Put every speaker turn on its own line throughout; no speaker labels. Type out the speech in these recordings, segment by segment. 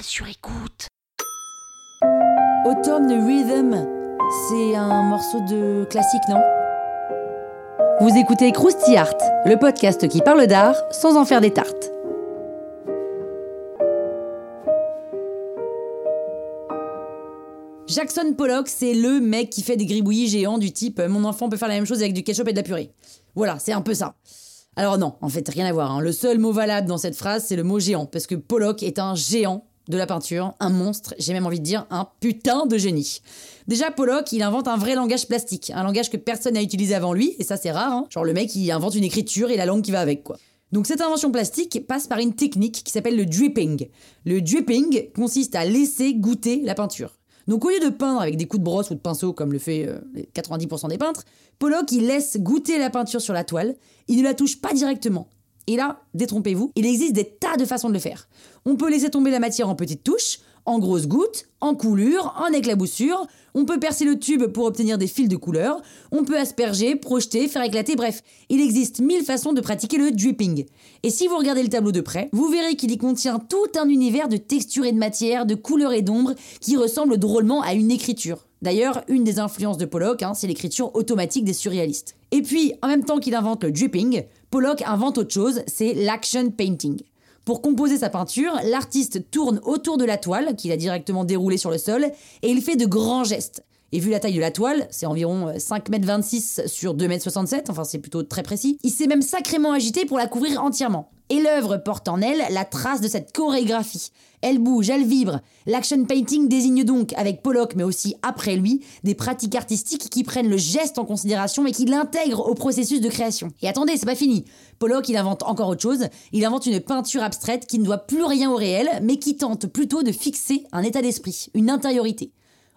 Sur écoute. Autumn Rhythm, c'est un morceau de classique, non? Vous écoutez Krusty Art, le podcast qui parle d'art sans en faire des tartes. Jackson Pollock, c'est le mec qui fait des gribouillis géants du type euh, mon enfant peut faire la même chose avec du ketchup et de la purée. Voilà, c'est un peu ça. Alors non, en fait, rien à voir. hein. Le seul mot valable dans cette phrase, c'est le mot géant, parce que Pollock est un géant de la peinture, un monstre, j'ai même envie de dire un putain de génie. Déjà, Pollock, il invente un vrai langage plastique, un langage que personne n'a utilisé avant lui, et ça c'est rare, hein. genre le mec il invente une écriture et la langue qui va avec, quoi. Donc cette invention plastique passe par une technique qui s'appelle le dripping. Le dripping consiste à laisser goûter la peinture. Donc au lieu de peindre avec des coups de brosse ou de pinceau comme le fait euh, les 90% des peintres, Pollock il laisse goûter la peinture sur la toile, il ne la touche pas directement. Et là, détrompez-vous, il existe des tas de façons de le faire. On peut laisser tomber la matière en petites touches, en grosses gouttes, en coulures, en éclaboussures, on peut percer le tube pour obtenir des fils de couleur, on peut asperger, projeter, faire éclater, bref, il existe mille façons de pratiquer le dripping. Et si vous regardez le tableau de près, vous verrez qu'il y contient tout un univers de textures et de matière, de couleurs et d'ombres qui ressemble drôlement à une écriture. D'ailleurs, une des influences de Pollock, hein, c'est l'écriture automatique des surréalistes. Et puis, en même temps qu'il invente le dripping, Pollock invente autre chose, c'est l'action painting. Pour composer sa peinture, l'artiste tourne autour de la toile, qu'il a directement déroulée sur le sol, et il fait de grands gestes. Et vu la taille de la toile, c'est environ 5m26 sur 2m67, enfin c'est plutôt très précis, il s'est même sacrément agité pour la couvrir entièrement. Et l'œuvre porte en elle la trace de cette chorégraphie. Elle bouge, elle vibre. L'action painting désigne donc, avec Pollock mais aussi après lui, des pratiques artistiques qui prennent le geste en considération et qui l'intègrent au processus de création. Et attendez, c'est pas fini. Pollock, il invente encore autre chose. Il invente une peinture abstraite qui ne doit plus rien au réel, mais qui tente plutôt de fixer un état d'esprit, une intériorité.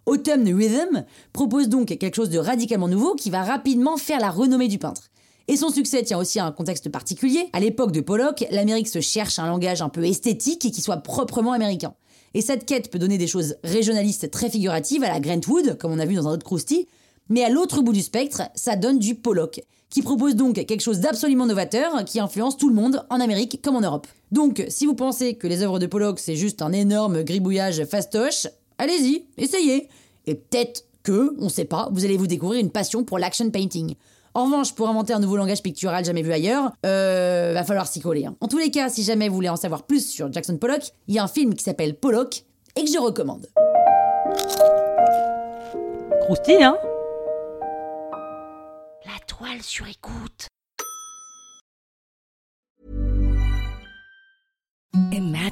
Autumn Rhythm propose donc quelque chose de radicalement nouveau qui va rapidement faire la renommée du peintre. Et son succès tient aussi à un contexte particulier. À l'époque de Pollock, l'Amérique se cherche un langage un peu esthétique et qui soit proprement américain. Et cette quête peut donner des choses régionalistes très figuratives à la Grantwood, comme on a vu dans un autre croustille, mais à l'autre bout du spectre, ça donne du Pollock, qui propose donc quelque chose d'absolument novateur qui influence tout le monde, en Amérique comme en Europe. Donc, si vous pensez que les œuvres de Pollock c'est juste un énorme gribouillage fastoche, allez-y, essayez. Et peut-être que, on sait pas, vous allez vous découvrir une passion pour l'action painting. En revanche, pour inventer un nouveau langage pictural jamais vu ailleurs, euh, va falloir s'y coller. hein. En tous les cas, si jamais vous voulez en savoir plus sur Jackson Pollock, il y a un film qui s'appelle Pollock et que je recommande. Croustille, hein? La toile sur écoute.
Imagine